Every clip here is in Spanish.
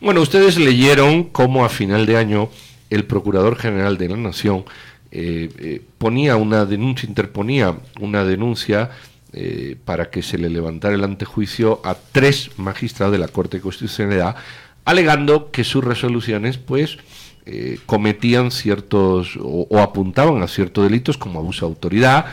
Bueno, ustedes leyeron cómo a final de año el Procurador General de la Nación eh, eh, ponía una denuncia, interponía una denuncia eh, para que se le levantara el antejuicio a tres magistrados de la Corte de Constitucionalidad, alegando que sus resoluciones, pues, cometían ciertos o, apuntaban a ciertos delitos como abuso de autoridad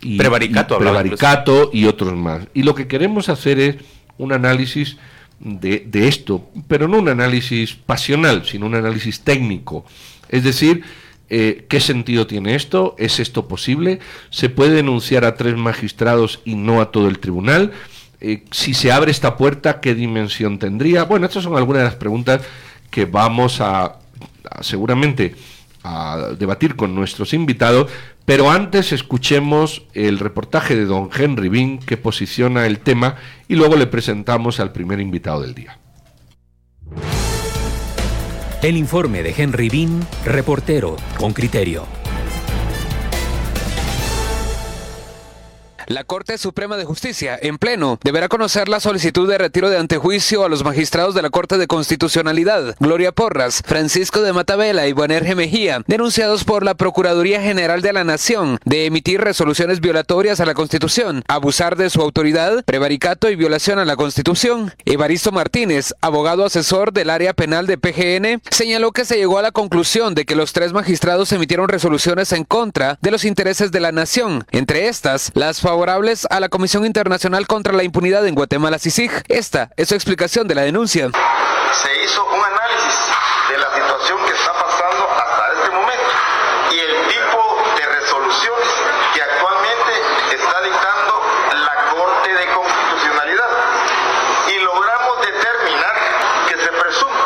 y prevaricato, y, prevaricato y otros más. Y lo que queremos hacer es un análisis de, esto, pero no un análisis pasional, sino un análisis técnico. Es decir, eh, ¿qué sentido tiene esto? ¿Es esto posible? ¿Se puede denunciar a tres magistrados y no a todo el tribunal? Eh, si se abre esta puerta, ¿qué dimensión tendría? Bueno, estas son algunas de las preguntas que vamos a seguramente a debatir con nuestros invitados, pero antes escuchemos el reportaje de don Henry Bean que posiciona el tema y luego le presentamos al primer invitado del día. El informe de Henry Bean, reportero con criterio. La Corte Suprema de Justicia, en pleno, deberá conocer la solicitud de retiro de antejuicio a los magistrados de la Corte de Constitucionalidad, Gloria Porras, Francisco de Matabela y Buenerge Mejía, denunciados por la Procuraduría General de la Nación de emitir resoluciones violatorias a la Constitución, abusar de su autoridad, prevaricato y violación a la Constitución. Evaristo Martínez, abogado asesor del área penal de PGN, señaló que se llegó a la conclusión de que los tres magistrados emitieron resoluciones en contra de los intereses de la nación, entre estas, las favorables a la Comisión Internacional contra la Impunidad en Guatemala, CICIG. Esta es su explicación de la denuncia. Se hizo un análisis de la situación que está pasando hasta este momento y el tipo de resoluciones que actualmente está dictando la Corte de Constitucionalidad. Y logramos determinar que se presume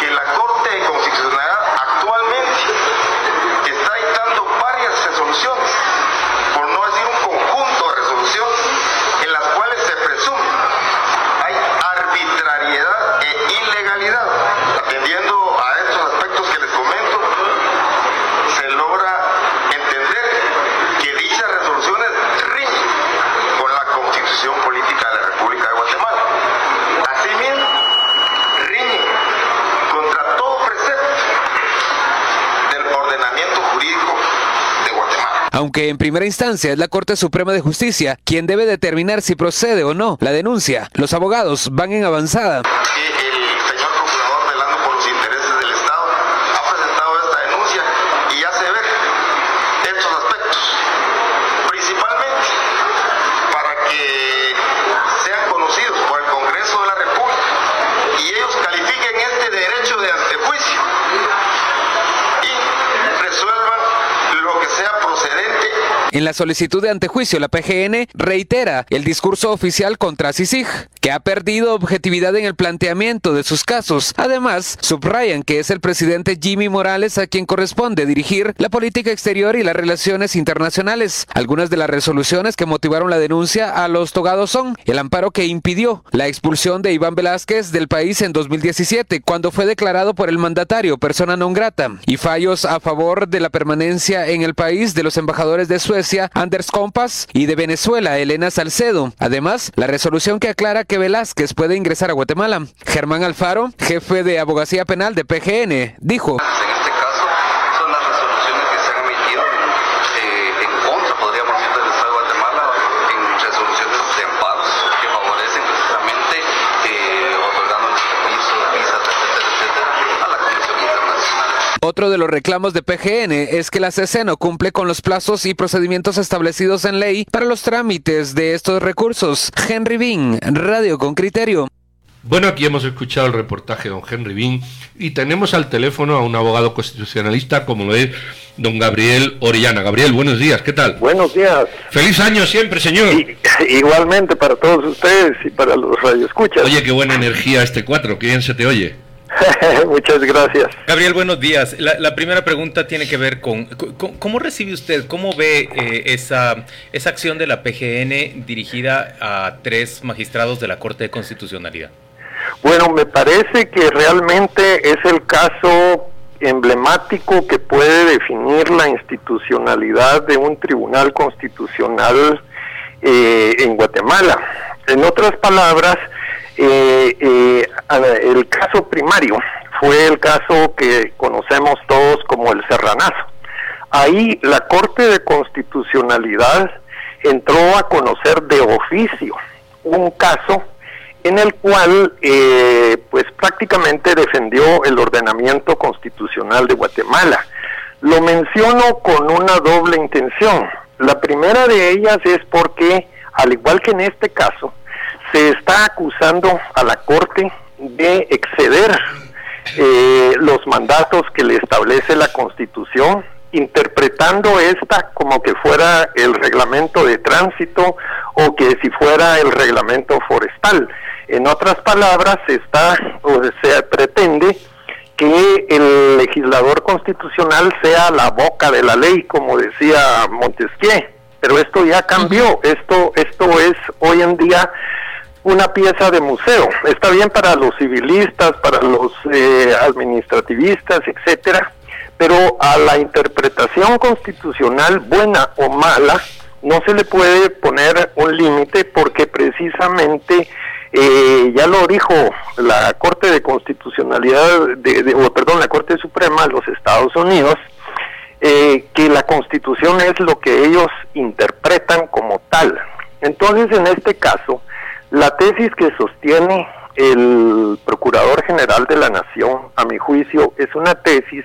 que la Corte de Constitucionalidad actualmente está dictando varias resoluciones en las cuales se presume hay arbitrariedad e ilegalidad. Atendiendo a estos aspectos que les comento, se logra entender que dichas resoluciones riñen con la constitución política de la República de Guatemala. Asimismo, riñen contra todo precepto del ordenamiento jurídico aunque en primera instancia es la Corte Suprema de Justicia quien debe determinar si procede o no la denuncia. Los abogados van en avanzada. En la solicitud de antejuicio, la PGN reitera el discurso oficial contra CICIG, que ha perdido objetividad en el planteamiento de sus casos. Además, subrayan que es el presidente Jimmy Morales a quien corresponde dirigir la política exterior y las relaciones internacionales. Algunas de las resoluciones que motivaron la denuncia a los togados son el amparo que impidió la expulsión de Iván Velázquez del país en 2017, cuando fue declarado por el mandatario persona non grata, y fallos a favor de la permanencia en el país de los embajadores de Suecia Anders y de Venezuela, Elena Salcedo. Además, la resolución que aclara que Velázquez puede ingresar a Guatemala. Germán Alfaro, jefe de abogacía penal de PGN, dijo. Otro de los reclamos de PGN es que la CC no cumple con los plazos y procedimientos establecidos en ley para los trámites de estos recursos. Henry Bean, Radio con Criterio. Bueno, aquí hemos escuchado el reportaje de don Henry Bean y tenemos al teléfono a un abogado constitucionalista como lo es don Gabriel Orellana. Gabriel, buenos días, ¿qué tal? Buenos días. Feliz año siempre, señor. igualmente para todos ustedes y para los radioescuchas. Oye, qué buena energía este cuatro, qué bien se te oye. Muchas gracias. Gabriel, buenos días. La, primera pregunta tiene que ver con, ¿cómo recibe usted, cómo ve eh, esa, esa acción de la PGN dirigida a tres magistrados de la Corte de Constitucionalidad? Bueno, me parece que realmente es el caso emblemático que puede definir la institucionalidad de un tribunal constitucional eh, en Guatemala. En otras palabras, Eh, eh, el caso primario fue el caso que conocemos todos como el Serranazo. Ahí la Corte de Constitucionalidad entró a conocer de oficio un caso en el cual eh, pues prácticamente defendió el ordenamiento constitucional de Guatemala. Lo menciono con una doble intención. La primera de ellas es porque, al igual que en este caso, se está acusando a la Corte de exceder eh, los mandatos que le establece la Constitución, interpretando esta como que fuera el reglamento de tránsito o que si fuera el reglamento forestal. En otras palabras, se está o se pretende que el legislador constitucional sea la boca de la ley, como decía Montesquieu. Pero esto ya cambió. Esto esto es hoy en día una pieza de museo. Está bien para los civilistas, para los eh, administrativistas, etcétera, pero a la interpretación constitucional, buena o mala, no se le puede poner un límite porque precisamente eh, ya lo dijo la Corte de Constitucionalidad, de, o perdón, la Corte Suprema de los Estados Unidos, eh, que la Constitución es lo que ellos interpretan como tal. Entonces, en este caso, la tesis que sostiene el Procurador General de la Nación, a mi juicio, es una tesis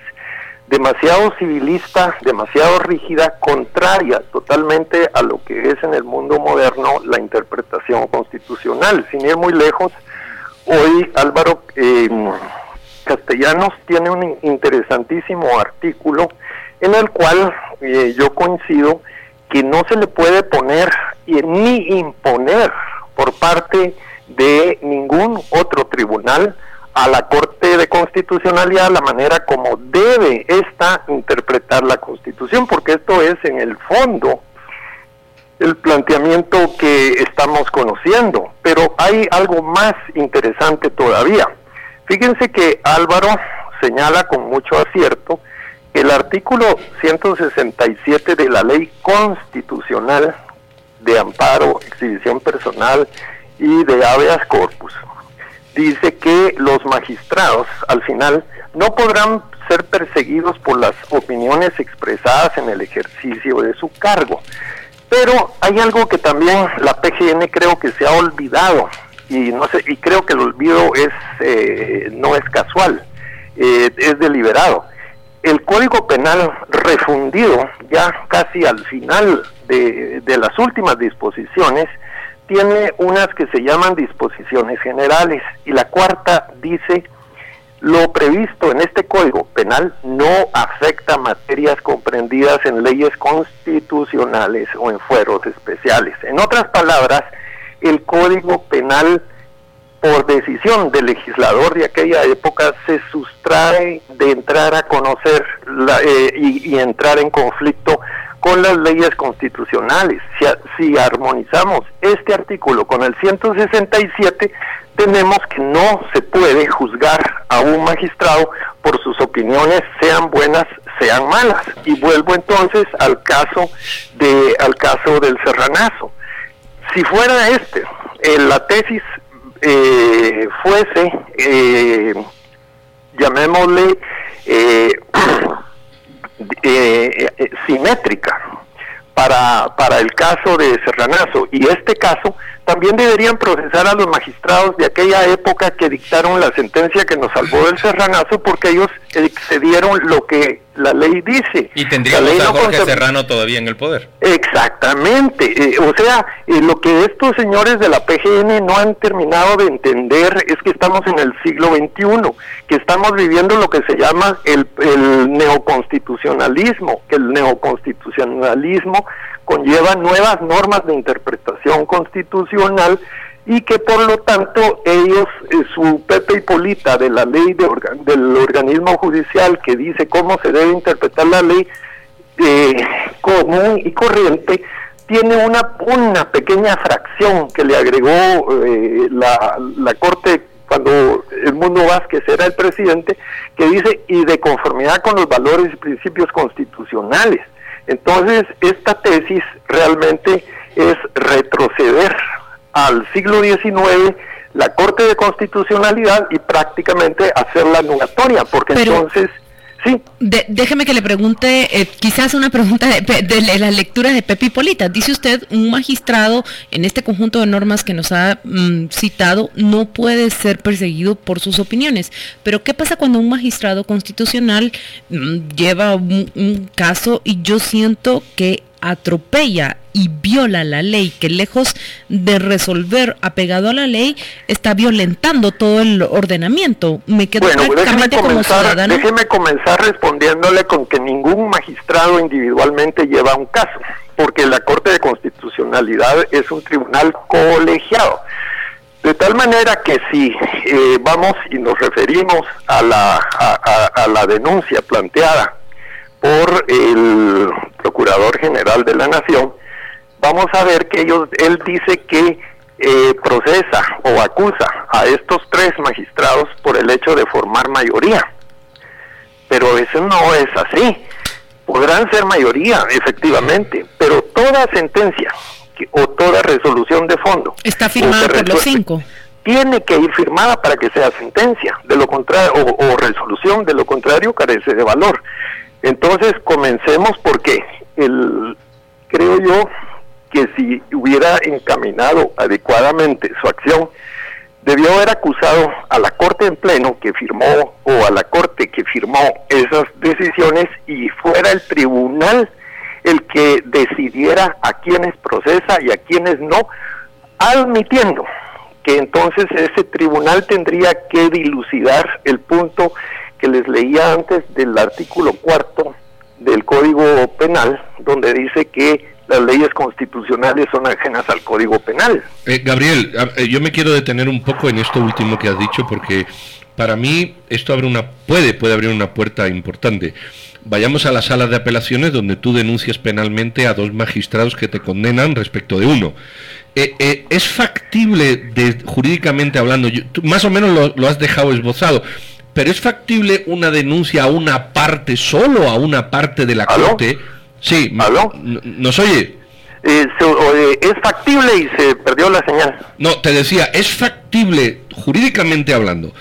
demasiado civilista, demasiado rígida, contraria totalmente a lo que es en el mundo moderno la interpretación constitucional. Sin ir muy lejos, hoy Álvaro eh, Castellanos tiene un interesantísimo artículo en el cual eh, yo coincido que no se le puede poner ni imponer por parte de ningún otro tribunal a la Corte de Constitucionalidad la manera como debe esta interpretar la Constitución, porque esto es en el fondo el planteamiento que estamos conociendo. Pero hay algo más interesante todavía. Fíjense que Álvaro señala con mucho acierto que el artículo 167 de la ley constitucional de amparo, exhibición personal y de habeas corpus. Dice que los magistrados al final no podrán ser perseguidos por las opiniones expresadas en el ejercicio de su cargo. Pero hay algo que también la PGN creo que se ha olvidado y no sé y creo que el olvido es eh, no es casual, eh, es deliberado. El Código Penal refundido ya casi al final de, las últimas disposiciones tiene unas que se llaman disposiciones generales y la cuarta dice lo previsto en este código penal no afecta materias comprendidas en leyes constitucionales o en fueros especiales. En otras palabras, el código penal por decisión del legislador de aquella época se sustrae de entrar a conocer eh, y, y entrar en conflicto con las leyes constitucionales. Si, armonizamos este artículo con el 167, tenemos que no se puede juzgar a un magistrado por sus opiniones, sean buenas, sean malas. Y vuelvo entonces al caso de al caso del serranazo. Si fuera este, eh, la tesis eh, fuese, eh, llamémosle, eh, Eh, eh, simétrica para, para el caso de Serranazo. Y este caso también deberían procesar a los magistrados de aquella época que dictaron la sentencia que nos salvó del serranazo porque ellos excedieron lo que la ley dice. Y tendríamos a Jorge Serrano todavía en el poder. Exactamente. Eh, o sea, eh, lo que estos señores de la PGN no han terminado de entender es que estamos en el siglo XXI, que estamos viviendo lo que se llama el, el neoconstitucionalismo, que el neoconstitucionalismo conlleva nuevas normas de interpretación constitucional y que por lo tanto ellos, eh, su Pepe Hipolita de la ley de del organismo judicial que dice cómo se debe interpretar la ley eh, común y corriente, tiene una, una pequeña fracción que le agregó eh, la, la Corte cuando el mundo Vázquez era el presidente, que dice y de conformidad con los valores y principios constitucionales. Entonces, esta tesis realmente es retroceder al siglo XIX la Corte de Constitucionalidad y prácticamente hacerla anulatoria, porque entonces Déjeme que le pregunte, eh, quizás una pregunta de, la lectura de Pepe Polita. Dice usted, un magistrado en este conjunto de normas que nos ha mm, citado no puede ser perseguido por sus opiniones. Pero ¿qué pasa cuando un magistrado constitucional mm, lleva un caso y yo siento que atropella y viola la ley, que lejos de resolver apegado a la ley, está violentando todo el ordenamiento. Me quedo bueno, déjeme comenzar, déjeme comenzar respondiéndole con que ningún magistrado individualmente lleva un caso, porque la Corte de Constitucionalidad es un tribunal colegiado. De tal manera que si eh, vamos y nos referimos a la, a la denuncia planteada por el Procurador General de la Nación, vamos a ver que ellos, él dice que eh, procesa o acusa a estos tres magistrados por el hecho de formar mayoría. Pero eso no es así. Podrán ser mayoría, efectivamente, pero toda sentencia o toda resolución de fondo está firmada por los cinco tiene que ir firmada para que sea sentencia, de lo contrario o resolución, de lo contrario carece de valor. Entonces comencemos porque el, creo yo que si hubiera encaminado adecuadamente su acción, debió haber acusado a la Corte en pleno que firmó o a la Corte que firmó esas decisiones y fuera el tribunal el que decidiera a quienes procesa y a quienes no, admitiendo que entonces ese tribunal tendría que dilucidar el punto que les leía antes del artículo cuarto del Código Penal, donde dice que las leyes constitucionales son ajenas al Código Penal. Eh, Gabriel, eh, yo me quiero detener un poco en esto último que has dicho, porque para mí esto abre una puede puede abrir una puerta importante. Vayamos a la sala de apelaciones donde tú denuncias penalmente a dos magistrados que te condenan respecto de uno. Eh, ¿Es factible, de, jurídicamente hablando, más o menos lo has dejado esbozado, pero ¿es factible una denuncia a una parte, solo a una parte de la Corte? Sí, ¿Aló? ¿nos oye? Eh, es factible y se perdió la señal. No, te decía, ¿es factible, jurídicamente hablando,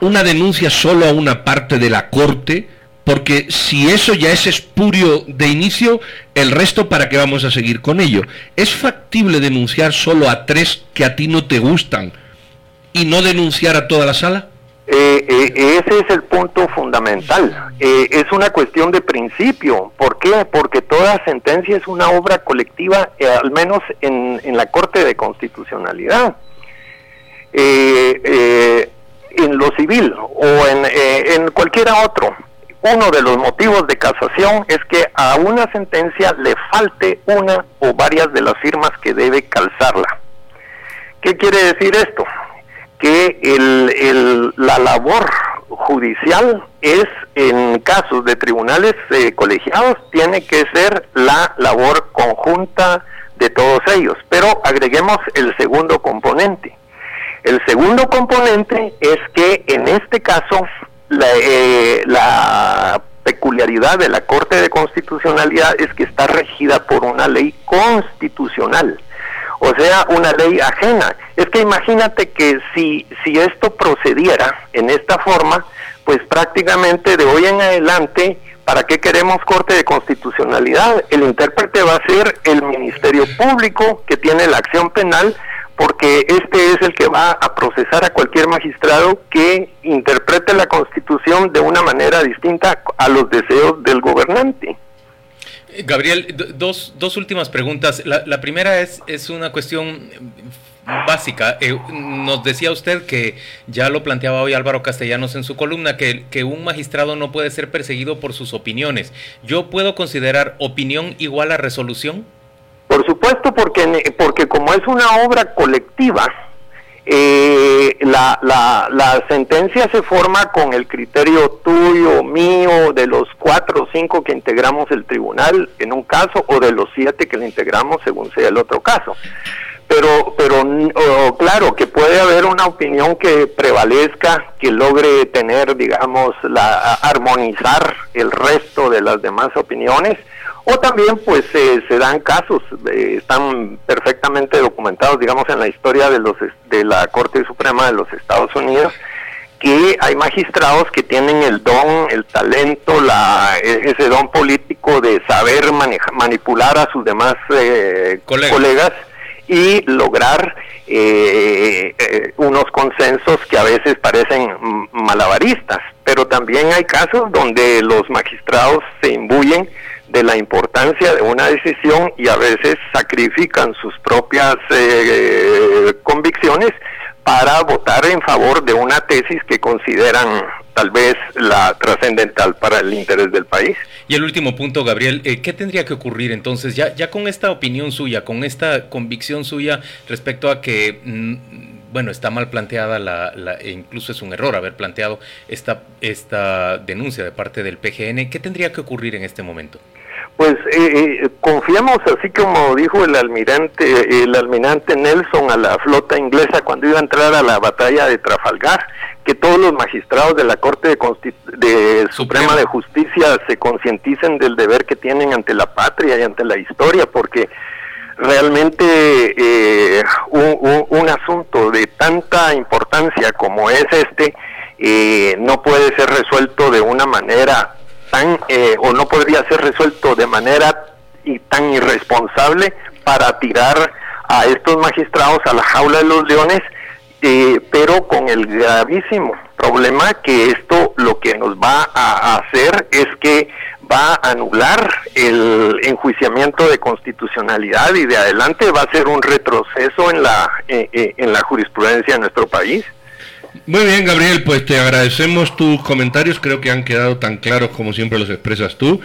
una denuncia solo a una parte de la Corte? Porque si eso ya es espurio de inicio, el resto para qué vamos a seguir con ello. ¿Es factible denunciar solo a tres que a ti no te gustan y no denunciar a toda la sala? Eh, eh, ese es el punto fundamental. Eh, es una cuestión de principio. ¿Por qué? Porque toda sentencia es una obra colectiva, al menos en, la Corte de Constitucionalidad. en lo civil o en, en cualquiera otro. Uno de los motivos de casación es que a una sentencia le falte una o varias de las firmas que debe calzarla. ¿Qué quiere decir esto? Que el, la labor judicial es, en casos de tribunales eh, colegiados, tiene que ser la labor conjunta de todos ellos. Pero agreguemos el segundo componente. El segundo componente es que en este caso la, eh, la peculiaridad de la Corte de Constitucionalidad es que está regida por una ley constitucional o sea, una ley ajena. Es que imagínate que si, si esto procediera en esta forma, pues prácticamente de hoy en adelante, ¿para qué queremos Corte de Constitucionalidad? El intérprete va a ser el Ministerio Público que tiene la acción penal, porque este es el que va a procesar a cualquier magistrado que interprete la Constitución de una manera distinta a los deseos del gobernante. Gabriel, dos, dos últimas preguntas. La, primera es, es una cuestión básica. Eh, nos decía usted que ya lo planteaba hoy Álvaro Castellanos en su columna, que, que, un magistrado no puede ser perseguido por sus opiniones. ¿Yo puedo considerar opinión igual a resolución? Por supuesto, porque, porque como es una obra colectiva, eh, la, la, la, sentencia se forma con el criterio tuyo, mío, de los cuatro o cinco que integramos el tribunal en un caso o de los siete que le integramos según sea el otro caso. Pero, pero claro que puede haber una opinión que prevalezca, que logre tener, digamos, la armonizar el resto de las demás opiniones O también pues se dan casos, eh, están perfectamente documentados, digamos, en la historia de, los, de la Corte Suprema de los Estados Unidos, que hay magistrados que tienen el don, el talento, la, e, ese don político de saber manipular a sus demás eh, colegas. Y lograr eh, unos consensos que a veces parecen malabaristas, pero también hay casos donde los magistrados se imbuyen de la importancia de una decisión y a veces sacrifican sus propias eh, convicciones para votar en favor de una tesis que consideran tal vez la trascendental para el interés del país. Y el último punto, Gabriel, eh, ¿qué tendría que ocurrir entonces ya, ya con esta opinión suya, con esta convicción suya respecto a que... Mm, bueno, está mal planteada, la, e incluso es un error haber planteado esta, esta denuncia de parte del PGN. ¿Qué tendría que ocurrir en este momento? Pues eh, eh, confiamos, así como dijo el almirante, el almirante Nelson a la flota inglesa cuando iba a entrar a la batalla de Trafalgar, que todos los magistrados de la Corte de, de Suprema. De Justicia se concienticen del deber que tienen ante la patria y ante la historia, porque realmente eh, un, un, asunto de tanta importancia como es este eh, no puede ser resuelto de una manera tan eh, o no podría ser resuelto de manera y tan irresponsable para tirar a estos magistrados a la jaula de los leones, eh, pero con el gravísimo problema que esto lo que nos va a hacer es que va a anular el enjuiciamiento de constitucionalidad y de adelante va a ser un retroceso en la eh, en la jurisprudencia de nuestro país. Muy bien, Gabriel, pues te agradecemos tus comentarios, creo que han quedado tan claros como siempre los expresas tú.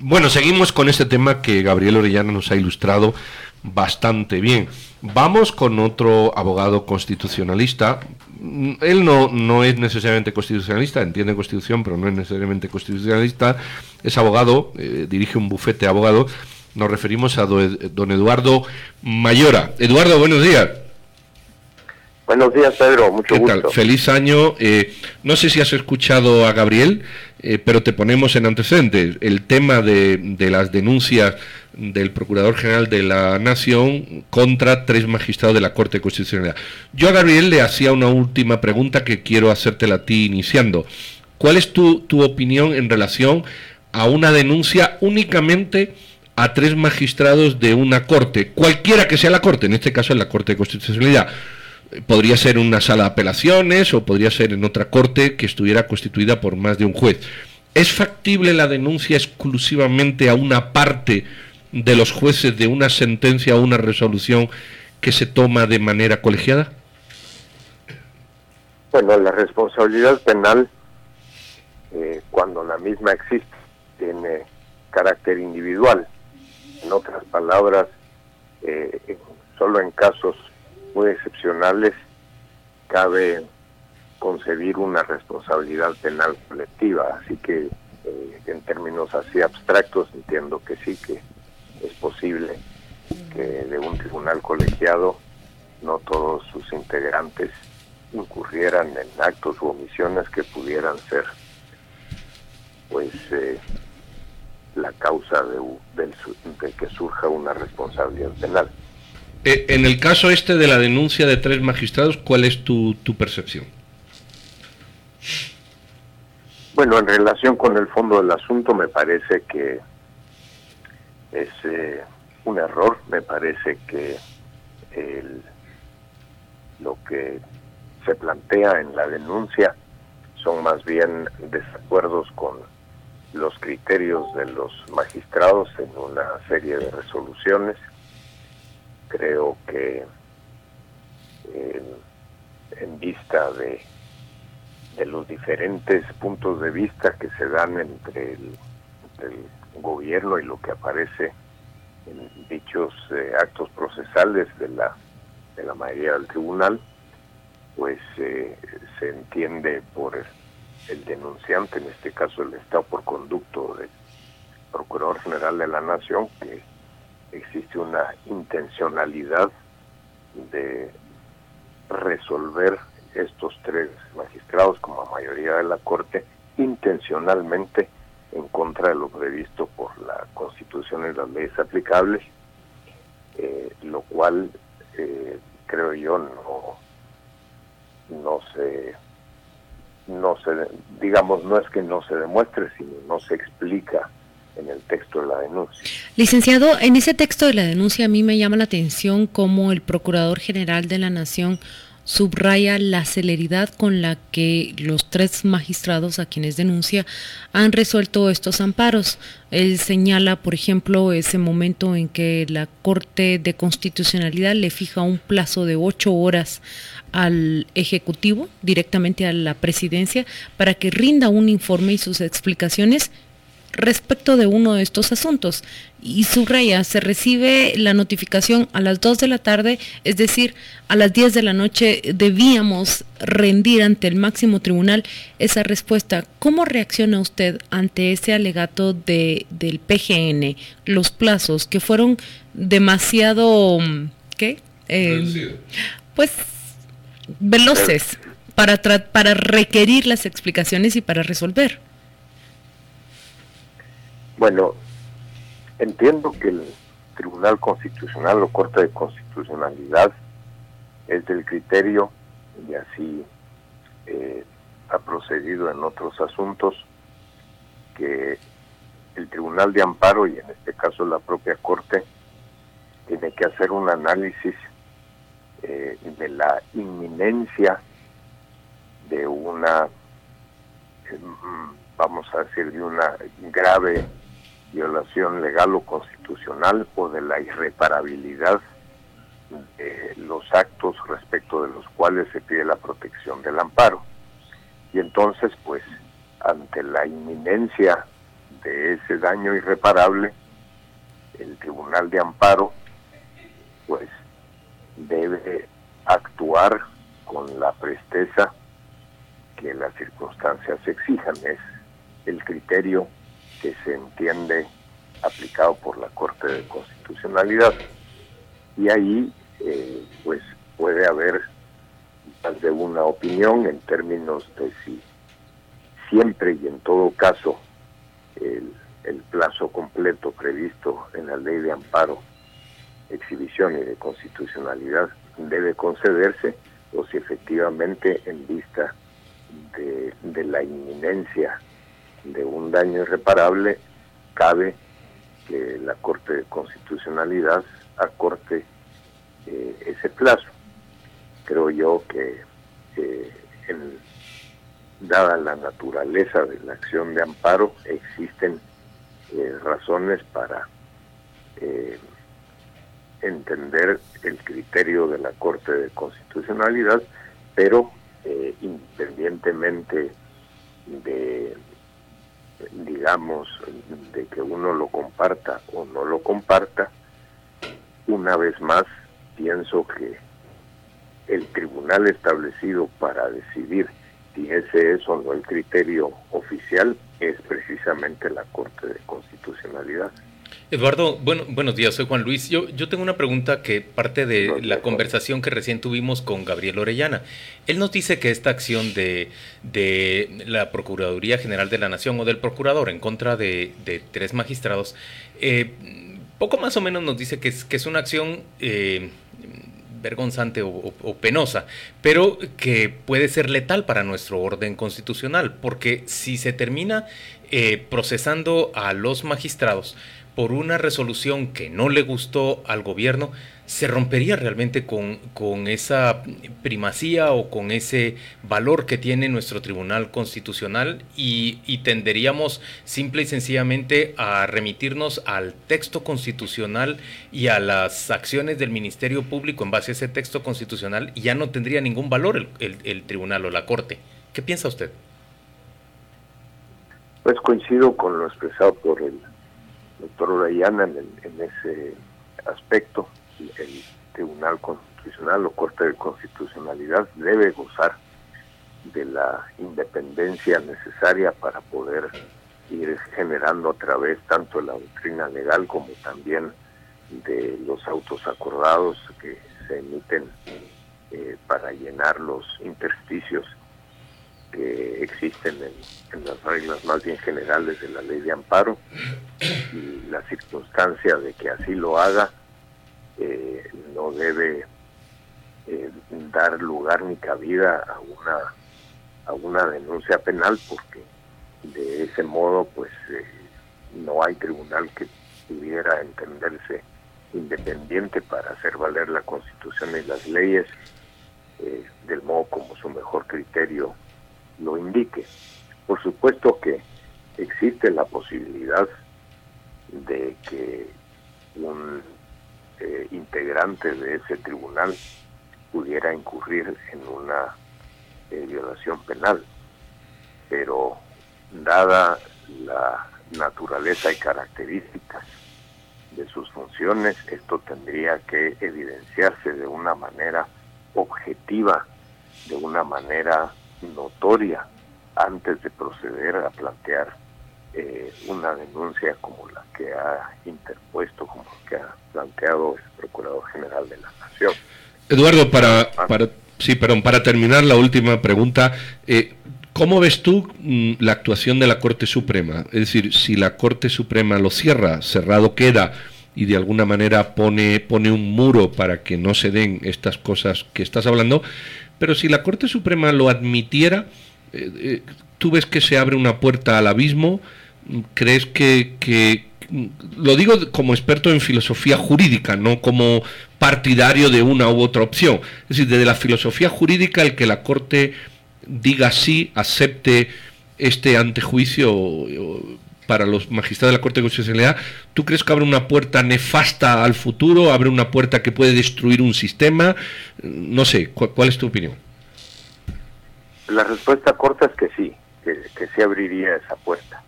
Bueno, seguimos con este tema que Gabriel Orellana nos ha ilustrado bastante bien. Vamos con otro abogado constitucionalista. Él no, no es necesariamente constitucionalista, entiende constitución, pero no es necesariamente constitucionalista. Es abogado, eh, dirige un bufete de abogados. Nos referimos a don Eduardo Mayora. Eduardo, buenos días. Buenos días, Pedro. Mucho ¿Qué gusto. Tal? Feliz año. Eh, no sé si has escuchado a Gabriel, eh, pero te ponemos en antecedentes. El tema de, las denuncias del Procurador General de la Nación contra tres magistrados de la Corte Constitucional. Yo a Gabriel le hacía una última pregunta que quiero hacértela a ti iniciando. ¿Cuál es tu, tu opinión en relación a una denuncia únicamente a tres magistrados de una corte, cualquiera que sea la corte, en este caso en la Corte de Constitucionalidad? Podría ser una sala de apelaciones o podría ser en otra corte que estuviera constituida por más de un juez. ¿Es factible la denuncia exclusivamente a una parte de los jueces de una sentencia o una resolución que se toma de manera colegiada? Bueno, la responsabilidad penal, eh, cuando la misma existe, tiene carácter individual. En otras palabras, eh, solo en casos excepcionales cabe concebir una responsabilidad penal colectiva, así que eh, en términos así abstractos entiendo que sí que es posible que de un tribunal colegiado no todos sus integrantes incurrieran en actos u omisiones que pudieran ser pues eh, la causa de, de que surja una responsabilidad penal. Eh, en el caso este de la denuncia de tres magistrados, ¿cuál es tu, percepción? Bueno, en relación con el fondo del asunto, me parece que es eh, un error, me parece que lo que se plantea en la denuncia son más bien desacuerdos con los criterios de los magistrados en una serie de resoluciones creo que eh, en vista de, de los diferentes puntos de vista que se dan entre el, gobierno y lo que aparece en dichos eh, actos procesales de la de la mayoría del tribunal pues eh, se entiende por el, denunciante en este caso el estado por conducto del procurador general de la nación que existe una intencionalidad de resolver estos tres magistrados como mayoría de la Corte intencionalmente en contra de lo previsto por la Constitución y las leyes aplicables, eh, lo cual eh, creo yo no no se no se digamos no es que no se demuestre sino no se explica en el texto de la denuncia. Licenciado, en ese texto de la denuncia a mí me llama la atención cómo el Procurador General de la Nación subraya la celeridad con la que los tres magistrados a quienes denuncia han resuelto estos amparos. Él señala, por ejemplo, ese momento en que la Corte de Constitucionalidad le fija un plazo de ocho horas al Ejecutivo, directamente a la Presidencia, para que rinda un informe y sus explicaciones respecto de uno de estos asuntos. Y subraya, se recibe la notificación a las 2 de la tarde, es decir, a las 10 de la noche debíamos rendir ante el máximo tribunal esa respuesta. ¿Cómo reacciona usted ante ese alegato de, del PGN, los plazos que fueron demasiado, ¿qué? Eh, pues veloces para, para requerir las explicaciones y para resolver. Bueno, entiendo que el Tribunal Constitucional o Corte de Constitucionalidad es del criterio y así eh, ha procedido en otros asuntos que el Tribunal de Amparo y en este caso la propia Corte tiene que hacer un análisis eh, de la inminencia de una, eh, vamos a decir, de una grave violación legal o constitucional o de la irreparabilidad de los actos respecto de los cuales se pide la protección del amparo. Y entonces, pues, ante la inminencia de ese daño irreparable, el Tribunal de Amparo, pues, debe actuar con la presteza que las circunstancias exijan. Es el criterio que se entiende aplicado por la Corte de Constitucionalidad. Y ahí, eh, pues, puede haber más de una opinión en términos de si siempre y en todo caso el, plazo completo previsto en la ley de amparo, exhibición y de constitucionalidad debe concederse o si efectivamente en vista de la inminencia de un daño irreparable, cabe que la Corte de Constitucionalidad acorte eh, ese plazo. Creo yo que dada la naturaleza de la acción de amparo, existen eh, razones para eh, entender el criterio de la Corte de Constitucionalidad, pero independientemente de digamos, de que uno lo comparta o no lo comparta, una vez más pienso que el tribunal establecido para decidir si ese es o no el criterio oficial es precisamente la Corte de Constitucionalidad. Eduardo, bueno, buenos días, soy Juan Luis. Yo, yo tengo una pregunta que parte de la conversación que recién tuvimos con Gabriel Orellana. Él nos dice que esta acción de, de la Procuraduría General de la Nación o del Procurador en contra de, tres magistrados, eh, poco más o menos nos dice que es, que es una acción eh, vergonzante o, penosa, pero que puede ser letal para nuestro orden constitucional, porque si se termina eh, procesando a los magistrados, por una resolución que no le gustó al gobierno, se rompería realmente con, esa primacía o con ese valor que tiene nuestro Tribunal Constitucional y, y, tenderíamos simple y sencillamente a remitirnos al texto constitucional y a las acciones del Ministerio Público en base a ese texto constitucional y ya no tendría ningún valor el, el Tribunal o la Corte. ¿Qué piensa usted? Pues coincido con lo expresado por el doctor Orellana en, en ese aspecto. El Tribunal Constitucional o Corte de Constitucionalidad debe gozar de la independencia necesaria para poder ir generando a través tanto de la doctrina legal como también de los autos acordados que se emiten eh, para llenar los intersticios que existen en, las reglas más bien generales de la ley de amparo y la circunstancia de que así lo haga eh, no debe eh, dar lugar ni cabida a una a una denuncia penal porque de ese modo pues eh, no hay tribunal que pudiera entenderse independiente para hacer valer la constitución y las leyes del modo como su mejor criterio lo indique. Por supuesto que existe la posibilidad de que un eh, integrante de ese tribunal pudiera incurrir en una eh, violación penal, pero dada la naturaleza y características de sus funciones, esto tendría que evidenciarse de una manera objetiva, de una manera notoria, antes de proceder a plantear eh, una denuncia como la que ha interpuesto, como la que ha planteado el Procurador General de la Nación. Eduardo, para, para, sí, perdón, para terminar la última pregunta, eh, ¿cómo ves tú mm, la actuación de la Corte Suprema? Es decir, si la Corte Suprema lo cierra, cerrado queda, y de alguna manera pone, pone un muro para que no se den estas cosas que estás hablando, pero si la Corte Suprema lo admitiera, eh, eh, tú ves que se abre una puerta al abismo, crees que, que, lo digo como experto en filosofía jurídica, no como partidario de una u otra opción. Es decir, desde la filosofía jurídica, el que la Corte diga sí, acepte este antejuicio para los magistrados de la Corte de Constitucionalidad, ¿tú crees que abre una puerta nefasta al futuro? ¿Abre una puerta que puede destruir un sistema? No sé, ¿cuál, es tu opinión? La respuesta corta es que sí, que, que sí abriría esa puerta.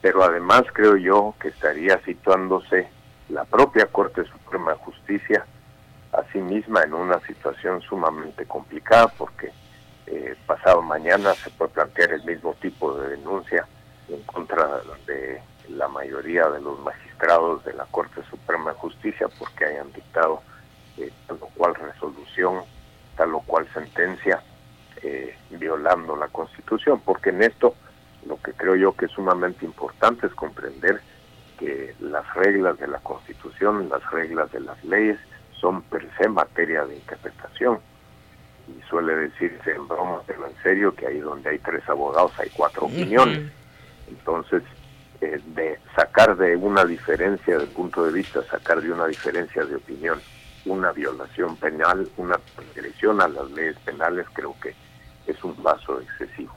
Pero además creo yo que estaría situándose la propia Corte Suprema de Justicia a sí misma en una situación sumamente complicada porque eh, pasado mañana se puede plantear el mismo tipo de denuncia en contra de la mayoría de los magistrados de la Corte Suprema de Justicia porque hayan dictado eh, tal o cual resolución, tal o cual sentencia, eh, violando la Constitución, porque en esto lo que creo yo que es sumamente importante es comprender que las reglas de la Constitución, las reglas de las leyes, son per se materia de interpretación. Y suele decirse en broma, pero en serio, que ahí donde hay tres abogados hay cuatro opiniones. Entonces, eh, de sacar de una diferencia de punto de vista, sacar de una diferencia de opinión una violación penal, una agresión a las leyes penales, creo que es un paso excesivo.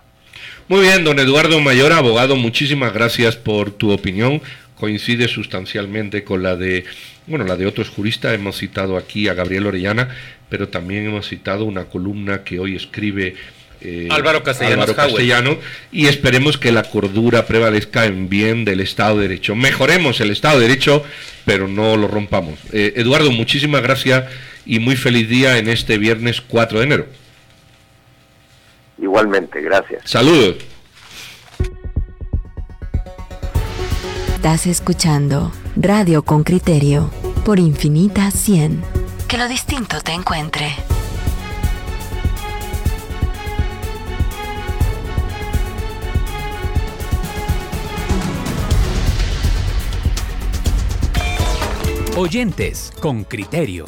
Muy bien, don Eduardo Mayor, abogado, muchísimas gracias por tu opinión. Coincide sustancialmente con la de, bueno, la de otros juristas. Hemos citado aquí a Gabriel Orellana, pero también hemos citado una columna que hoy escribe eh, Álvaro Castellano y esperemos que la cordura prevalezca en bien del Estado de Derecho. Mejoremos el Estado de Derecho, pero no lo rompamos. Eh, Eduardo, muchísimas gracias y muy feliz día en este viernes 4 de enero. Igualmente, gracias. Saludos. Estás escuchando Radio con Criterio por Infinita 100. Que lo distinto te encuentre. Oyentes con criterio.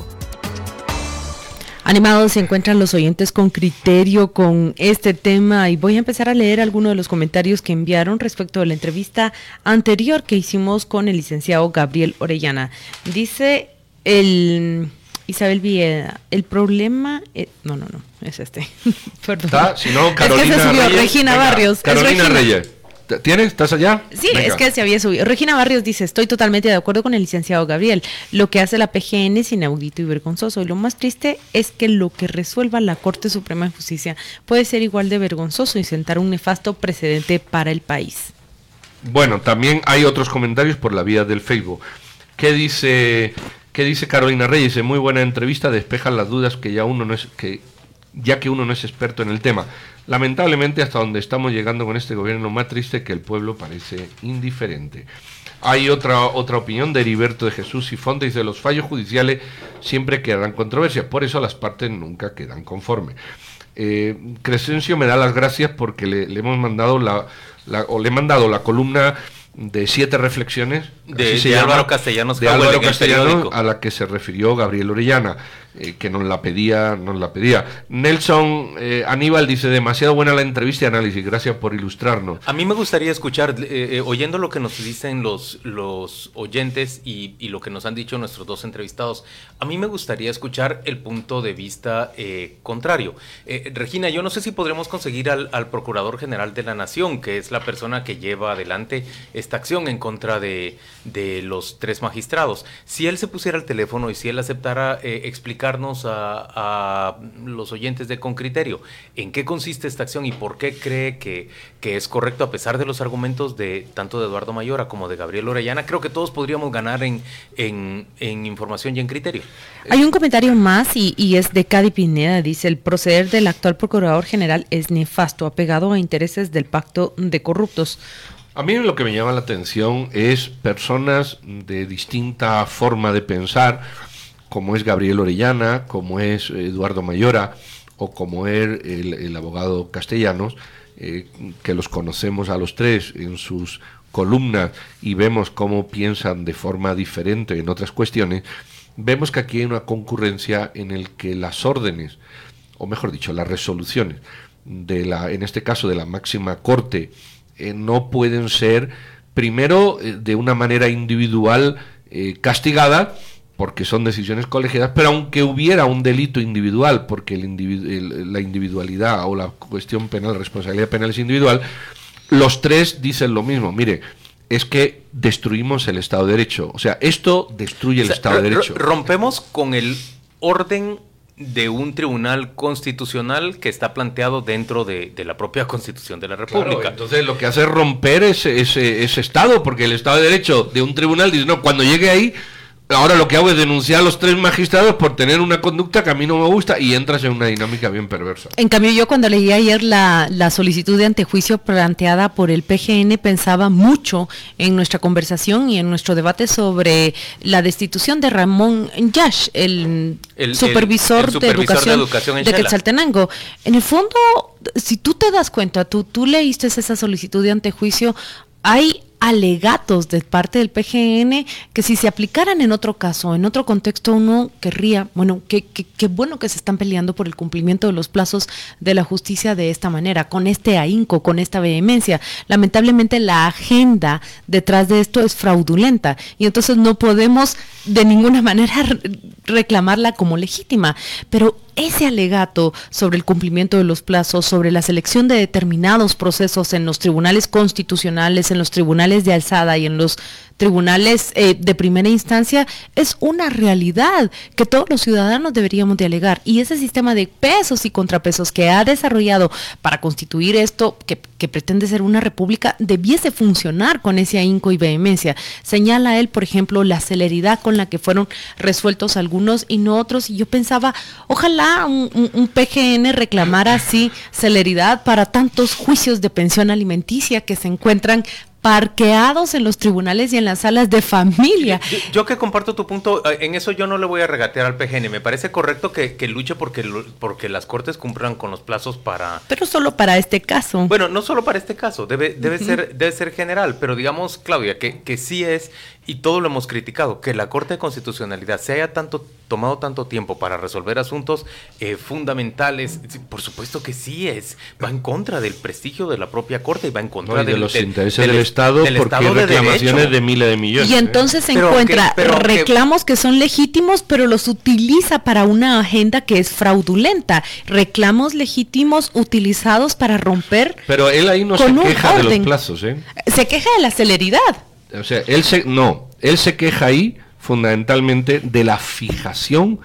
Animados se encuentran los oyentes con criterio con este tema y voy a empezar a leer algunos de los comentarios que enviaron respecto a la entrevista anterior que hicimos con el licenciado Gabriel Orellana. Dice el Isabel Villeda, el problema, no, no, no, es este. Perdón. si no, Carolina es que se subió Regina Barrios. Carolina Reyes. ¿Tienes? ¿Estás allá? Sí, es que se había subido. Regina Barrios dice, estoy totalmente de acuerdo con el licenciado Gabriel. Lo que hace la PGN es inaudito y vergonzoso. Y lo más triste es que lo que resuelva la Corte Suprema de Justicia puede ser igual de vergonzoso y sentar un nefasto precedente para el país. Bueno, también hay otros comentarios por la vía del Facebook. ¿Qué dice, qué dice Carolina Reyes? Muy buena entrevista despejan las dudas que ya uno no es que ya que uno no es experto en el tema. Lamentablemente, hasta donde estamos llegando con este gobierno, más triste que el pueblo parece indiferente. Hay otra, otra opinión de Heriberto de Jesús y Fontes de los fallos judiciales siempre quedan controversias, por eso las partes nunca quedan conformes. Eh, Crescencio me da las gracias porque le, le hemos mandado la, la- o le he mandado la columna de siete reflexiones De- llama, Álvaro Castellanos de Álvaro Castellanos, a la que se refirió Gabriel Orellana eh, que nos la pedía nos la pedía Nelson eh, Aníbal dice demasiado buena la entrevista y análisis gracias por ilustrarnos A mí me gustaría escuchar, eh, eh, oyendo lo que nos dicen los, los oyentes y, y lo que nos han dicho nuestros dos entrevistados, a mí me gustaría escuchar el punto de vista contrario. Regina, yo no sé si podremos conseguir al, al Procurador General de la Nación, que es la persona que lleva adelante esta acción en contra de, de los tres magistrados. Si él se pusiera al teléfono y si él aceptara eh, explicarnos a, a los oyentes de Con Criterio en qué consiste esta acción y por qué cree que, que es correcto a pesar de los argumentos de tanto de Eduardo Mayora como de Gabriel Orellana, creo que todos podríamos ganar en, en, en información y en criterio. Hay un comentario más y, y es de Cadi Pineda. Dice, el proceder del actual Procurador General es nefasto, apegado a intereses del pacto de corruptos. A mí lo que me llama la atención es personas de distinta forma de pensar, como es Gabriel Orellana, como es Eduardo Mayora o como es el, el abogado Castellanos, eh, que los conocemos a los tres en sus columnas y vemos cómo piensan de forma diferente en otras cuestiones, vemos que aquí hay una concurrencia en el que las órdenes, o mejor dicho, las resoluciones de la, en este caso de la máxima corte, eh, no pueden ser primero eh, de una manera individual eh, castigada porque son decisiones colegiadas, pero aunque hubiera un delito individual, porque el individu- el- la individualidad o la cuestión penal, responsabilidad penal es individual, los tres dicen lo mismo. Mire, es que destruimos el Estado de Derecho. O sea, esto destruye el O sea, Estado de Derecho. Rompemos con el orden de un tribunal constitucional que está planteado dentro de, de la propia constitución de la Claro, República. entonces lo que hace es romper ese, ese, ese Estado, porque el Estado de Derecho de un tribunal dice, no, cuando llegue ahí, ahora lo que hago es denunciar a los tres magistrados por tener una conducta que a mí no me gusta y entras en una dinámica bien perversa. En cambio, yo cuando leí ayer la, la solicitud de antejuicio planteada por el PGN pensaba mucho en nuestra conversación y en nuestro debate sobre la destitución de Ramón Yash, el, El- el- supervisor, el supervisor de educación de educación en de. Quetzaltenango. En el fondo, si tú te das cuenta, tú, tú leíste esa solicitud de antejuicio, hay alegatos de parte del PGN que si se aplicaran en otro caso, en otro contexto, uno querría, bueno, qué que, bueno que se están peleando por el cumplimiento de los plazos de la justicia de esta manera, con este ahínco, con esta vehemencia. Lamentablemente la agenda detrás de esto es fraudulenta y entonces no podemos de ninguna manera re- reclamarla como legítima. Pero ese alegato sobre el cumplimiento de los plazos, sobre la selección de determinados procesos en los tribunales constitucionales, en los tribunales de alzada y en los tribunales eh, de primera instancia, es una realidad que todos los ciudadanos deberíamos de alegar. Y ese sistema de pesos y contrapesos que ha desarrollado para constituir esto, que, pretende ser una república, debiese funcionar con ese ahínco y vehemencia. Señala él, por ejemplo, la celeridad con la que fueron resueltos algunos y no otros. Y yo pensaba, ojalá un PGN reclamara así celeridad para tantos juicios de pensión alimenticia que se encuentran parqueados en los tribunales y en las salas de familia. Yo, yo que comparto tu punto, eh, en eso yo no le voy a regatear al PGN. Me parece correcto que, que luche porque, porque las cortes cumplan con los plazos para... Pero solo para este caso. Bueno, no solo para este caso, debe, debe, ser, debe ser general, pero digamos, Claudia, que, que sí es, y todo lo hemos criticado, que la Corte de Constitucionalidad se haya tanto, tomado tanto tiempo para resolver asuntos eh, fundamentales, por supuesto que sí es, va en contra del prestigio de la propia Corte y va en contra No, y de del- los del- intereses del- del Estado, del porque hay Estado de reclamaciones Derecho. de miles de millones. Y ¿eh? entonces se encuentra que- pero que- reclamos que son legítimos, pero los utiliza para una agenda que es fraudulenta. Reclamos legítimos utilizados para romper. Pero él ahí no se queja de los plazos, ¿eh? Se queja de la celeridad. O sea, él se no, él se queja ahí fundamentalmente de la fijación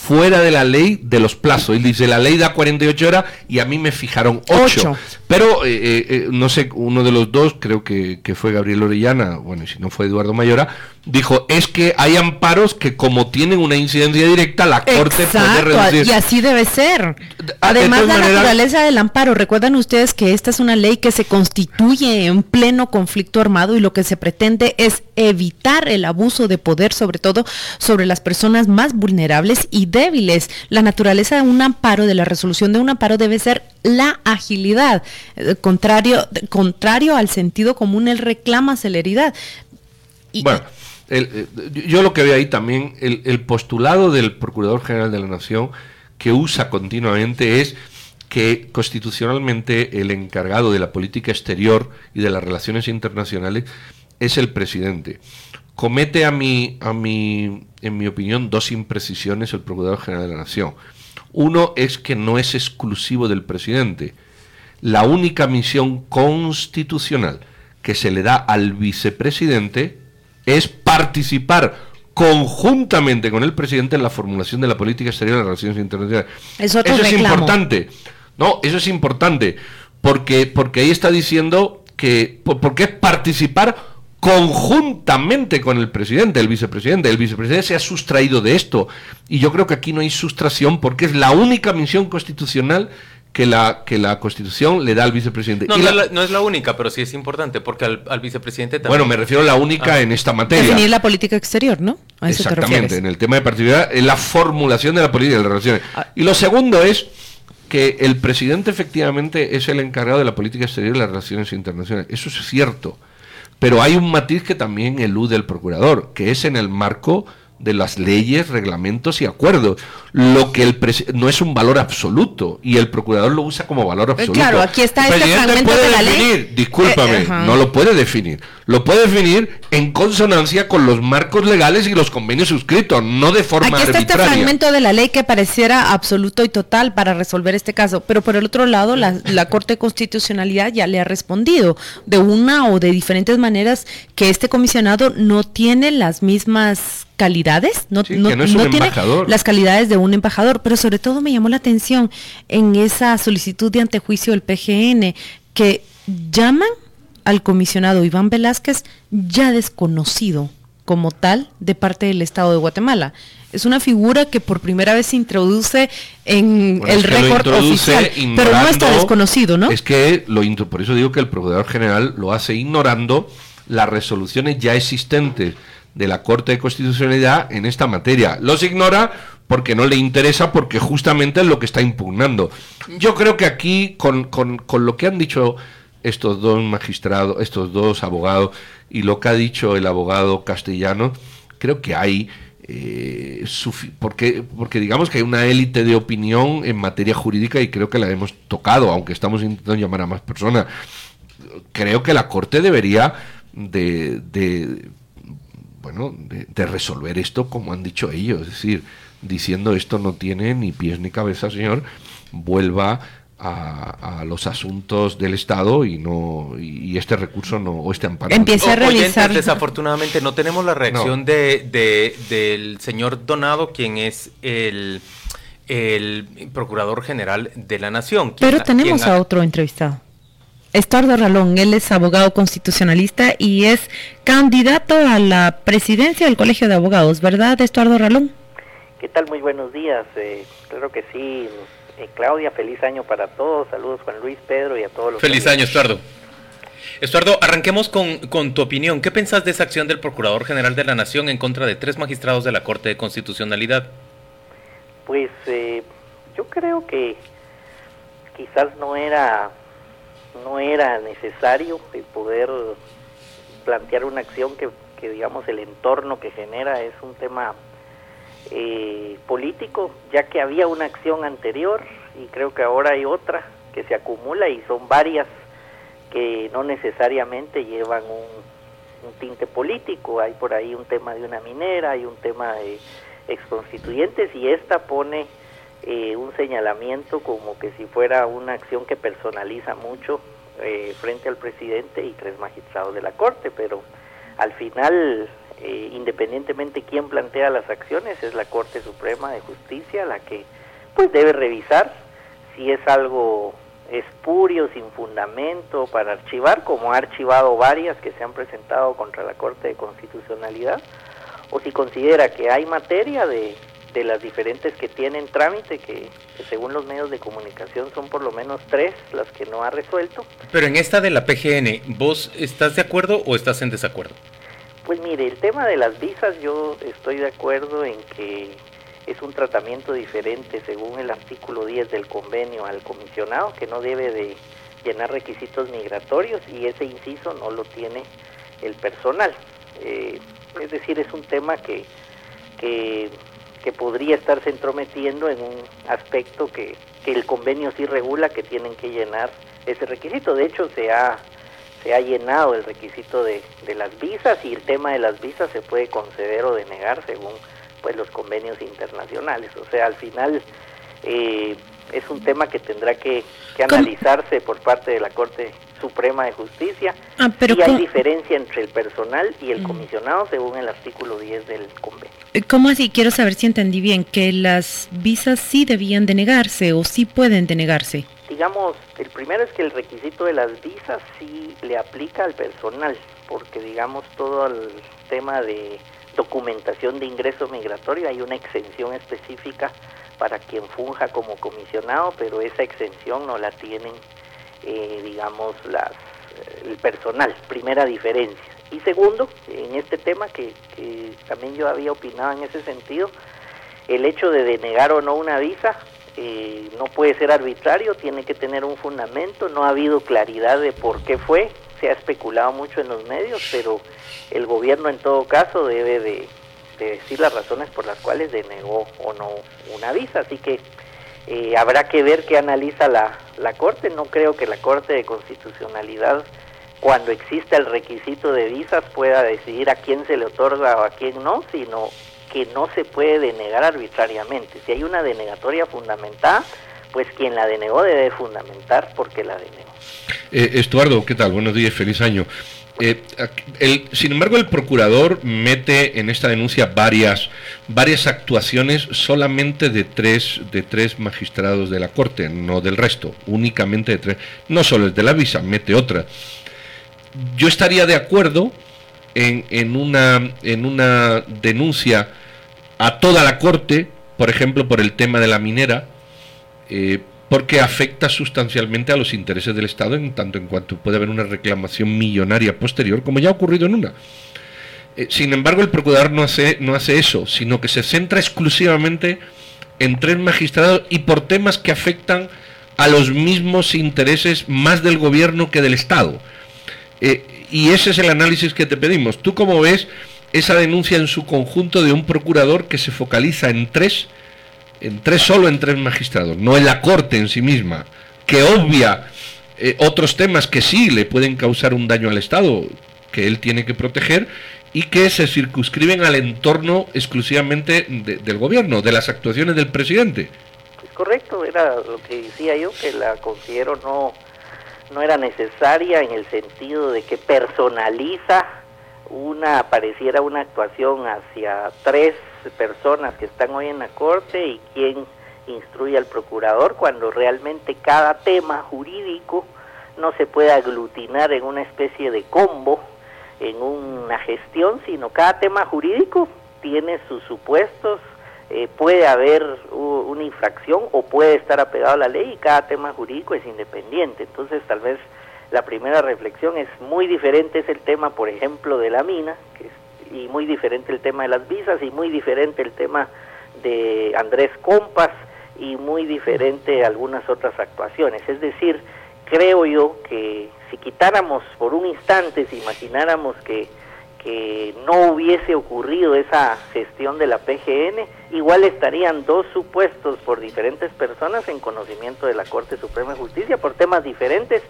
fuera de la ley de los plazos. Él dice, la ley da 48 horas y a mí me fijaron 8. Ocho. Pero, eh, eh, eh, no sé, uno de los dos, creo que, que fue Gabriel Orellana, bueno, y si no fue Eduardo Mayora, dijo, es que hay amparos que como tienen una incidencia directa, la Corte puede reducir. y así debe ser. Además, la naturaleza del amparo. Recuerdan ustedes que esta es una ley que se constituye en pleno conflicto armado y lo que se pretende es evitar el abuso de poder, sobre todo sobre las personas más vulnerables y débiles. La naturaleza de un amparo, de la resolución de un amparo, debe ser la agilidad. Eh, contrario, contrario al sentido común, él reclama celeridad. bueno. Eh, yo lo que veo ahí también, el, postulado del Procurador General de la Nación que usa continuamente es que constitucionalmente el encargado de la política exterior y de las relaciones internacionales es el presidente. Comete a mi, a mi, en mi opinión, dos imprecisiones el Procurador General de la Nación. Uno es que no es exclusivo del presidente. La única misión constitucional que se le da al vicepresidente es participar conjuntamente con el presidente en la formulación de la política exterior de las relaciones internacionales. eso es importante. No, eso es importante porque porque ahí está diciendo que porque es participar conjuntamente con el presidente, el vicepresidente. El vicepresidente se ha sustraído de esto y yo creo que aquí no hay sustracción porque es la única misión constitucional que la, que la Constitución le da al vicepresidente. No, no, es la única, pero sí es importante, porque al, vicepresidente también... Bueno, me refiero a la única ah. en esta materia. Definir la política exterior, ¿no? Exactamente, en el tema de particular, en la formulación de la política de las relaciones. Ah. Y lo segundo es que el presidente efectivamente es el encargado de la política exterior y las relaciones internacionales. Eso es cierto. Pero hay un matiz que también elude el procurador, que es en el marco de las leyes, reglamentos y acuerdos. Lo que el no es un valor absoluto y el procurador lo usa como valor eh, absoluto. Claro, aquí está el este fragmento de la ley. Discúlpame, eh, no lo puede definir. Lo puede definir en consonancia con los marcos legales y los convenios suscritos, no de forma Aquí está este fragmento de la ley que pareciera absoluto y total para resolver este caso, pero por el otro lado la, la Corte de Constitucionalidad ya le ha respondido de una o de diferentes maneras que este comisionado no tiene las mismas calidades, no, tiene las calidades de un embajador, pero sobre todo me llamó la atención en esa solicitud de antejuicio del PGN que llaman al comisionado Iván Velázquez ya desconocido como tal de parte del Estado de Guatemala. Es una figura que por primera vez se introduce en el récord oficial, pero no está desconocido, ¿no? Es que lo por eso digo que el Procurador General lo hace ignorando las resoluciones ya existentes de la Corte de Constitucionalidad en esta materia. Los ignora porque no le interesa, porque justamente es lo que está impugnando. Yo creo que aquí, con, con, lo que han dicho estos dos magistrados, estos dos abogados, y lo que ha dicho el abogado castellano, creo que hay... Eh, porque, porque digamos que hay una élite de opinión en materia jurídica y creo que la hemos tocado, aunque estamos intentando llamar a más personas. Creo que la Corte debería de bueno, de, resolver esto como han dicho ellos, es decir, diciendo esto no tiene ni pies ni cabeza, señor, vuelva a, los asuntos del Estado y no y, este recurso no o este amparo empieza a revisar desafortunadamente no tenemos la reacción de, del señor Donado quien es el el procurador general de la nación pero tenemos a otro entrevistado. Estuardo Ralón, él es abogado constitucionalista y es candidato a la presidencia del Colegio de Abogados, ¿verdad, Estuardo Ralón? ¿Qué tal? Muy buenos días. Eh, claro que sí. Eh, Claudia, feliz año para todos. Saludos Juan Luis, Pedro y a todos los... Feliz año, Estuardo. Estuardo, arranquemos con, con, tu opinión. ¿Qué pensás de esa acción del Procurador General de la Nación en contra de tres magistrados de la Corte de Constitucionalidad? Pues eh, yo creo que quizás no era no era necesario el poder plantear una acción que, digamos el entorno que genera es un tema eh, político, ya que había una acción anterior y creo que ahora hay otra que se acumula y son varias que no necesariamente llevan un, tinte político. Hay por ahí un tema de una minera, hay un tema de exconstituyentes y esta pone eh, un señalamiento como que si fuera una acción que personaliza mucho eh, frente al presidente y tres magistrados de la Corte, pero al final, eh, independientemente quién plantea las acciones, es la Corte Suprema de Justicia la que pues debe revisar si es algo espurio, sin fundamento para archivar, como ha archivado varias que se han presentado contra la Corte de Constitucionalidad, o si considera que hay materia de de las diferentes que tienen trámite, que, que, según los medios de comunicación son por lo menos tres las que no ha resuelto. Pero en esta de la PGN, ¿vos estás de acuerdo o estás en desacuerdo? Pues mire, el tema de las visas yo estoy de acuerdo en que es un tratamiento diferente según el artículo 10 del convenio al comisionado, que no debe de llenar requisitos migratorios y ese inciso no lo tiene el personal. Eh, es decir, es un tema que, que, que, podría estarse entrometiendo en un aspecto que, que el convenio sí regula que tienen que llenar ese requisito. De hecho, se ha se ha llenado el requisito de, de, las visas y el tema de las visas se puede conceder o denegar según pues los convenios internacionales. O sea, al final eh, es un tema que tendrá que, que analizarse por parte de la Corte Suprema de Justicia ah, pero y hay diferencia entre el personal y el comisionado según el artículo 10 del convenio. Eh, ¿Cómo así? Quiero saber si entendí bien, que las visas sí debían denegarse o sí pueden denegarse. Digamos, el primero es que el requisito de las visas sí le aplica al personal, porque digamos todo el tema de documentación de ingreso migratorio hay una exención específica para quien funja como comisionado, pero esa exención no la tienen, eh, digamos, las, el personal, primera diferencia. Y segundo, en este tema que, que también yo había opinado en ese sentido, el hecho de denegar o no una visa eh, no puede ser arbitrario, tiene que tener un fundamento, no ha habido claridad de por qué fue, se ha especulado mucho en los medios, pero el gobierno en todo caso debe de, de decir las razones por las cuales denegó o no una visa, así que eh, habrá que ver qué analiza la, la Corte, no creo que la Corte de Constitucionalidad cuando exista el requisito de visas pueda decidir a quién se le otorga o a quién no, sino que no se puede denegar arbitrariamente. Si hay una denegatoria fundamentada, pues quien la denegó debe fundamentar porque la denegó. Eh, Estuardo, ¿qué tal? Buenos días, feliz año. Eh, sin embargo, el procurador mete en esta denuncia varias, varias actuaciones solamente de tres, de tres magistrados de la Corte, no del resto, únicamente de tres. No solo el de la visa, mete otra. Yo estaría de acuerdo en, en, una, en una denuncia a toda la Corte, por ejemplo, por el tema de la minera, eh, porque afecta sustancialmente a los intereses del Estado en tanto en cuanto puede haber una reclamación millonaria posterior, como ya ha ocurrido en una. Eh, sin embargo, el procurador no hace, no hace eso, sino que se centra exclusivamente en tres magistrados y por temas que afectan a los mismos intereses más del gobierno que del Estado. Eh, y ese es el análisis que te pedimos. ¿Tú cómo ves esa denuncia en su conjunto de un procurador que se focaliza en tres, en tres solo en tres magistrados, no en la corte en sí misma, que obvia eh, otros temas que sí le pueden causar un daño al Estado, que él tiene que proteger y que se circunscriben al entorno exclusivamente de, del gobierno, de las actuaciones del presidente. Es correcto, era lo que decía yo, que la considero no, no era necesaria en el sentido de que personaliza una pareciera una actuación hacia tres personas que están hoy en la corte y quien instruye al procurador cuando realmente cada tema jurídico no se puede aglutinar en una especie de combo en una gestión, sino cada tema jurídico tiene sus supuestos, eh, puede haber una infracción o puede estar apegado a la ley y cada tema jurídico es independiente. Entonces tal vez la primera reflexión es muy diferente es el tema, por ejemplo, de la mina, que y muy diferente el tema de las visas, y muy diferente el tema de Andrés Compas, y muy diferente algunas otras actuaciones. Es decir, creo yo que si quitáramos por un instante, si imagináramos que que no hubiese ocurrido esa gestión de la PGN, igual estarían dos supuestos por diferentes personas en conocimiento de la Corte Suprema de Justicia por temas diferentes,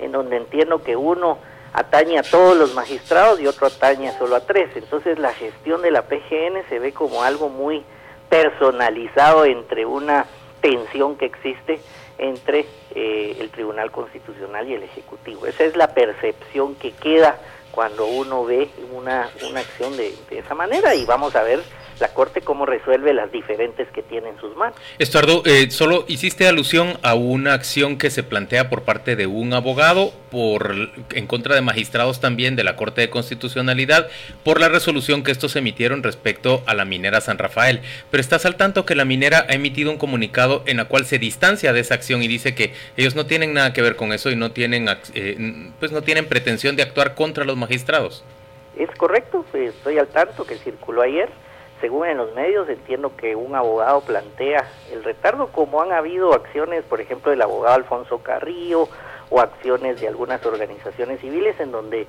en donde entiendo que uno atañe a todos los magistrados y otro atañe solo a tres. Entonces la gestión de la PGN se ve como algo muy personalizado entre una tensión que existe entre eh, el Tribunal Constitucional y el Ejecutivo. Esa es la percepción que queda cuando uno ve una, una acción de, de, esa manera y vamos a ver la Corte cómo resuelve las diferentes que tiene en sus manos. Estuardo, eh, solo hiciste alusión a una acción que se plantea por parte de un abogado por en contra de magistrados también de la Corte de Constitucionalidad por la resolución que estos emitieron respecto a la minera San Rafael. Pero estás al tanto que la minera ha emitido un comunicado en la cual se distancia de esa acción y dice que ellos no tienen nada que ver con eso y no tienen eh, pues no tienen pretensión de actuar contra los magistrados. Es correcto, pues, estoy al tanto que circuló ayer según en los medios, entiendo que un abogado plantea el retardo, como han habido acciones, por ejemplo, del abogado Alfonso Carrillo o acciones de algunas organizaciones civiles en donde,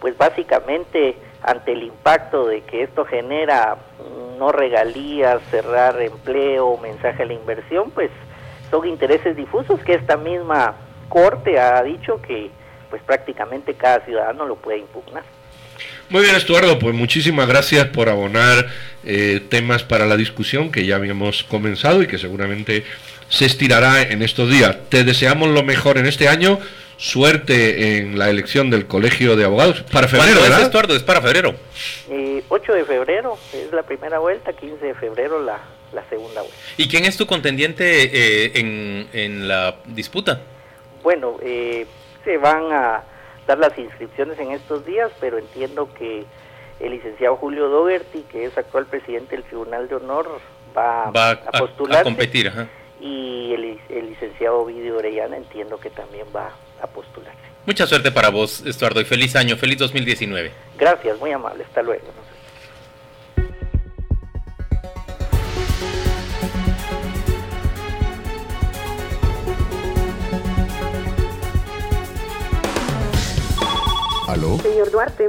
pues básicamente, ante el impacto de que esto genera mm, no regalías, cerrar empleo, mensaje a la inversión, pues son intereses difusos que esta misma corte ha dicho que pues prácticamente cada ciudadano lo puede impugnar. Muy bien, Estuardo, pues muchísimas gracias por abonar eh, temas para la discusión que ya habíamos comenzado y que seguramente se estirará en estos días. Te deseamos lo mejor en este año. Suerte en la elección del Colegio de Abogados. Para febrero, ¿verdad? Es, Estuardo? Es para febrero. 8 eh, de febrero es la primera vuelta, 15 de febrero la, la segunda vuelta. ¿Y quién es tu contendiente eh, en, en, la disputa? Bueno, se van a dar las inscripciones en estos días, pero entiendo que el licenciado Julio Dogerty, que es actual presidente del Tribunal de Honor, va, a, postular. A competir, Y el, el licenciado Ovidio Orellana entiendo que también va a postularse. Mucha suerte para vos, Estuardo, y feliz año, feliz 2019. Gracias, muy amable, hasta luego. Señor Duarte.